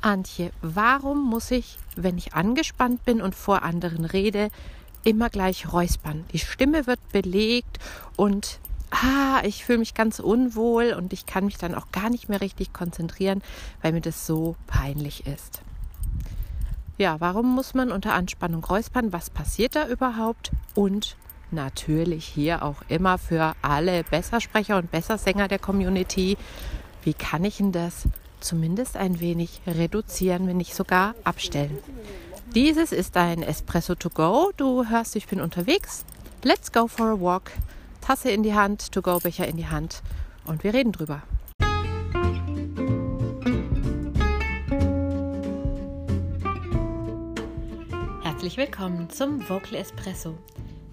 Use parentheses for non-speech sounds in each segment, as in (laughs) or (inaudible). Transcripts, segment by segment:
Antje, warum muss ich, wenn ich angespannt bin und vor anderen rede, immer gleich räuspern? Die Stimme wird belegt und ah, ich fühle mich ganz unwohl und ich kann mich dann auch gar nicht mehr richtig konzentrieren, weil mir das so peinlich ist. Ja, warum muss man unter Anspannung räuspern? Was passiert da überhaupt? Und natürlich hier auch immer für alle Bessersprecher und Bessersänger der Community, wie kann ich denn das zumindest ein wenig reduzieren, wenn nicht sogar abstellen? Dieses ist ein Espresso to go. Du hörst, ich bin unterwegs. Let's go for a walk. Tasse in die Hand, to go Becher in die Hand und wir reden drüber. Herzlich willkommen zum Vocal Espresso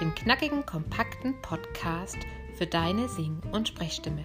dem knackigen, kompakten Podcast für deine Sing- und Sprechstimme.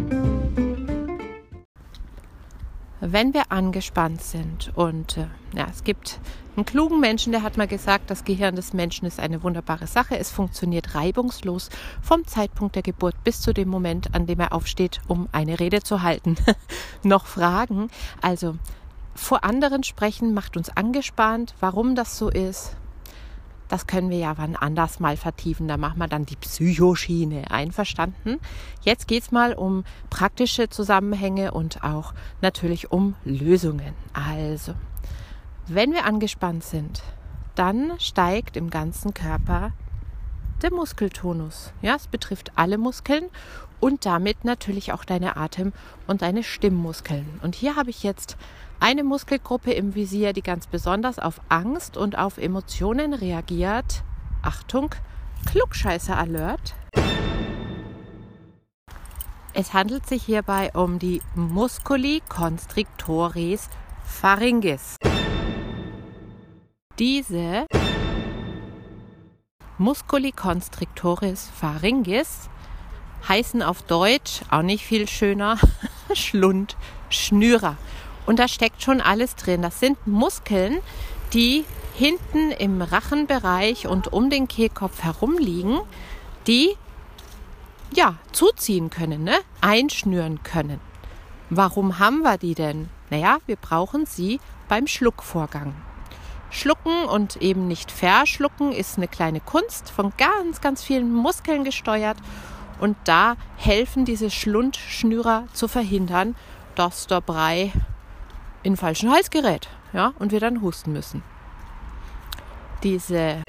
Wenn wir angespannt sind und äh, ja, es gibt einen klugen Menschen, der hat mal gesagt, das Gehirn des Menschen ist eine wunderbare Sache. Es funktioniert reibungslos vom Zeitpunkt der Geburt bis zu dem Moment, an dem er aufsteht, um eine Rede zu halten. (laughs) Noch Fragen? Also vor anderen sprechen macht uns angespannt. Warum das so ist, das können wir ja wann anders mal vertiefen. Da machen wir dann die Psychoschiene. Einverstanden? Jetzt geht es mal um praktische Zusammenhänge und auch natürlich um Lösungen. Also, wenn wir angespannt sind, dann steigt im ganzen Körper der Muskeltonus. Ja, es betrifft alle Muskeln und damit natürlich auch deine Atem- und deine Stimmmuskeln. Und hier habe ich jetzt eine Muskelgruppe im Visier, die ganz besonders auf Angst und auf Emotionen reagiert. Achtung, Klugscheißer Alert. Es handelt sich hierbei um die Musculi constrictores pharyngis. Diese Musculi constrictores pharyngis heißen auf Deutsch auch nicht viel schöner (laughs) Schlundschnürer. Und da steckt schon alles drin. Das sind Muskeln, die hinten im Rachenbereich und um den Kehlkopf herum liegen, die ja zuziehen können, ne? einschnüren können. Warum haben wir die denn? Naja, wir brauchen sie beim Schluckvorgang. Schlucken und eben nicht verschlucken ist eine kleine Kunst, von ganz, ganz vielen Muskeln gesteuert. Und da helfen diese Schlundschnürer zu verhindern, dass der Brei in den falschen Hals gerät ja, und wir dann husten müssen. Diese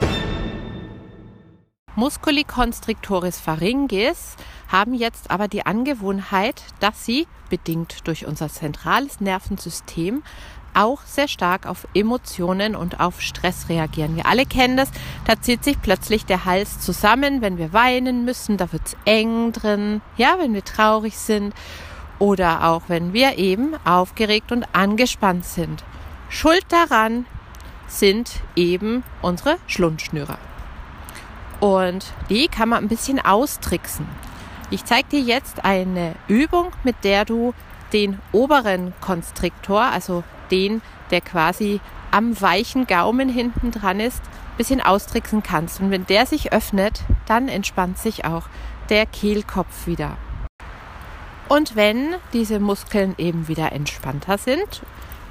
Musculi constrictoris pharyngis haben jetzt aber die Angewohnheit, dass sie, bedingt durch unser zentrales Nervensystem, auch sehr stark auf Emotionen und auf Stress reagieren. Wir alle kennen das. Da zieht sich plötzlich der Hals zusammen, wenn wir weinen müssen. Da wird es eng drin. Ja, wenn wir traurig sind oder auch wenn wir eben aufgeregt und angespannt sind. Schuld daran sind eben unsere Schlundschnürer. Und die kann man ein bisschen austricksen. Ich zeige dir jetzt eine Übung, mit der du den oberen Konstriktor, also den, der quasi am weichen Gaumen hinten dran ist, ein bisschen austricksen kannst. Und wenn der sich öffnet, dann entspannt sich auch der Kehlkopf wieder. Und wenn diese Muskeln eben wieder entspannter sind,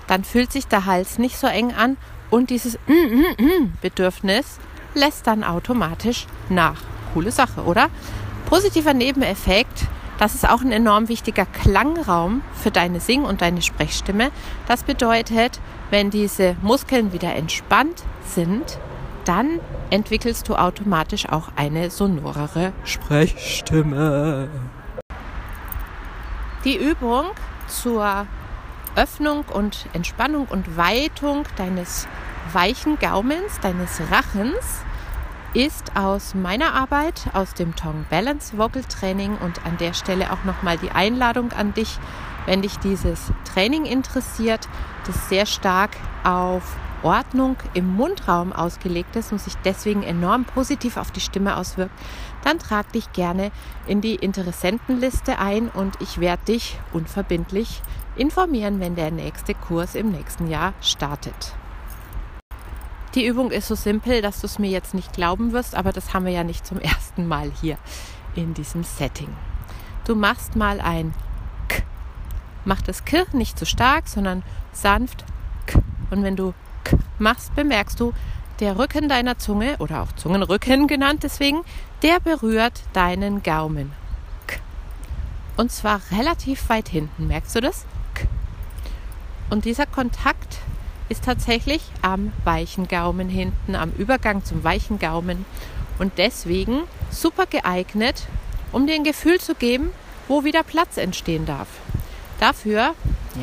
dann fühlt sich der Hals nicht so eng an und dieses mm, mm, mm Bedürfnis lässt dann automatisch nach. Coole Sache, oder? Positiver Nebeneffekt, das ist auch ein enorm wichtiger Klangraum für deine Sing- und deine Sprechstimme. Das bedeutet, wenn diese Muskeln wieder entspannt sind, dann entwickelst du automatisch auch eine sonorere Sprechstimme. Die Übung zur Öffnung und Entspannung und Weitung deines weichen Gaumens, deines Rachens, ist aus meiner Arbeit, aus dem Tongue Balance Vocal Training. Und an der Stelle auch nochmal die Einladung an dich, wenn dich dieses Training interessiert, das sehr stark auf Ordnung im Mundraum ausgelegt ist und sich deswegen enorm positiv auf die Stimme auswirkt, dann trag dich gerne in die Interessentenliste ein und ich werde dich unverbindlich informieren, wenn der nächste Kurs im nächsten Jahr startet. Die Übung ist so simpel, dass du es mir jetzt nicht glauben wirst, aber das haben wir ja nicht zum ersten Mal hier in diesem Setting. Du machst mal ein K. Mach das K nicht zu stark, sondern sanft K. Und wenn du machst, bemerkst du, der Rücken deiner Zunge oder auch Zungenrücken genannt deswegen, der berührt deinen Gaumen. Und zwar relativ weit hinten. Merkst du das? Und dieser Kontakt ist tatsächlich am weichen Gaumen hinten, am Übergang zum weichen Gaumen und deswegen super geeignet, um dir ein Gefühl zu geben, wo wieder Platz entstehen darf. Dafür,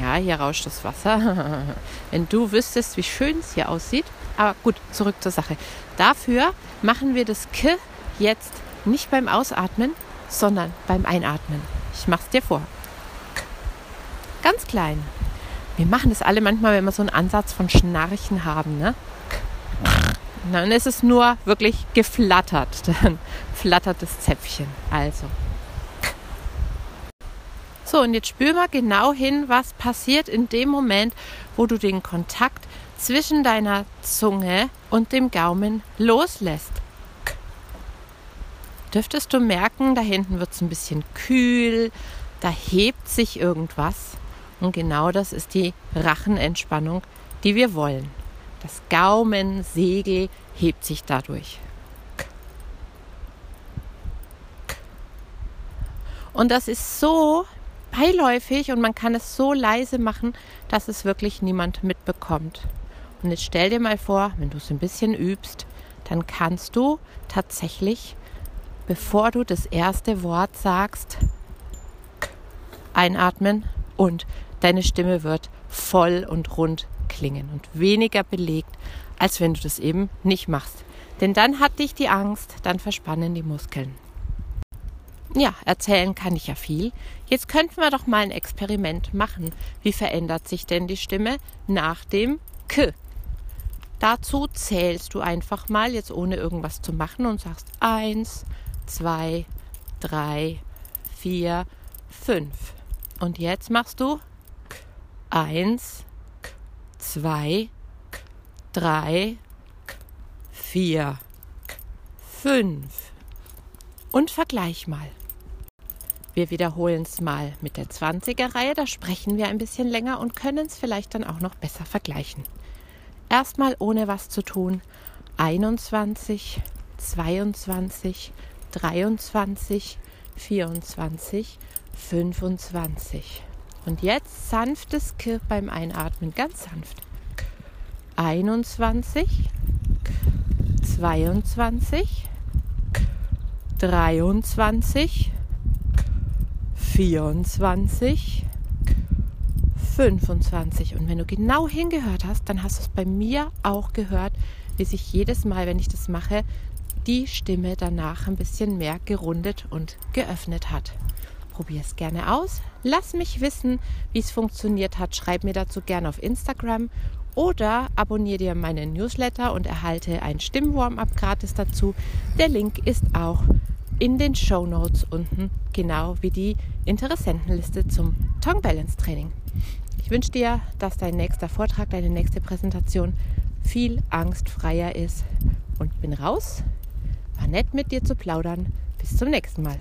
ja, hier rauscht das Wasser. (laughs) Wenn du wüsstest, wie schön es hier aussieht. Aber gut, zurück zur Sache. Dafür machen wir das K jetzt nicht beim Ausatmen, sondern beim Einatmen. Ich mach's dir vor. Ganz klein. Wir machen das alle manchmal, wenn wir so einen Ansatz von Schnarchen haben. Ne? Dann ist es nur wirklich geflattert. (laughs) Dann flattert das Zäpfchen. Also. So, und jetzt spür mal genau hin, was passiert in dem Moment, wo du den Kontakt zwischen deiner Zunge und dem Gaumen loslässt. Dürftest du merken, da hinten wird es ein bisschen kühl, da hebt sich irgendwas. Und genau das ist die Rachenentspannung, die wir wollen. Das Gaumensegel hebt sich dadurch. Und das ist so beiläufig und man kann es so leise machen, dass es wirklich niemand mitbekommt. Und jetzt stell dir mal vor, wenn du es ein bisschen übst, dann kannst du tatsächlich, bevor du das erste Wort sagst, einatmen und deine Stimme wird voll und rund klingen und weniger belegt, als wenn du das eben nicht machst. Denn dann hat dich die Angst, dann verspannen die Muskeln. Ja, erzählen kann ich ja viel. Jetzt könnten wir doch mal ein Experiment machen. Wie verändert sich denn die Stimme nach dem K? Dazu zählst du einfach mal, jetzt ohne irgendwas zu machen, und sagst eins, zwei, drei, vier, fünf. Und jetzt machst du eins, zwei, drei, vier, fünf. Und vergleich mal. Wir wiederholen es mal mit der 20er Reihe, da sprechen wir ein bisschen länger und können es vielleicht dann auch noch besser vergleichen. Erstmal ohne was zu tun. 21, 22, 23, 24, 25. Und jetzt sanftes K beim Einatmen, ganz sanft. 21, 22, 23, 24, 25. Und wenn du genau hingehört hast, dann hast du es bei mir auch gehört, wie sich jedes Mal, wenn ich das mache, die Stimme danach ein bisschen mehr gerundet und geöffnet hat. Probier es gerne aus. Lass mich wissen, wie es funktioniert hat. Schreib mir dazu gerne auf Instagram oder abonniere dir meinen Newsletter und erhalte ein Stimmwarm-up gratis dazu. Der Link ist auch in den Show Notes unten, genau wie die Interessentenliste zum Tongue Balance Training. Ich wünsche dir, dass dein nächster Vortrag, deine nächste Präsentation viel angstfreier ist und bin raus. War nett mit dir zu plaudern. Bis zum nächsten Mal.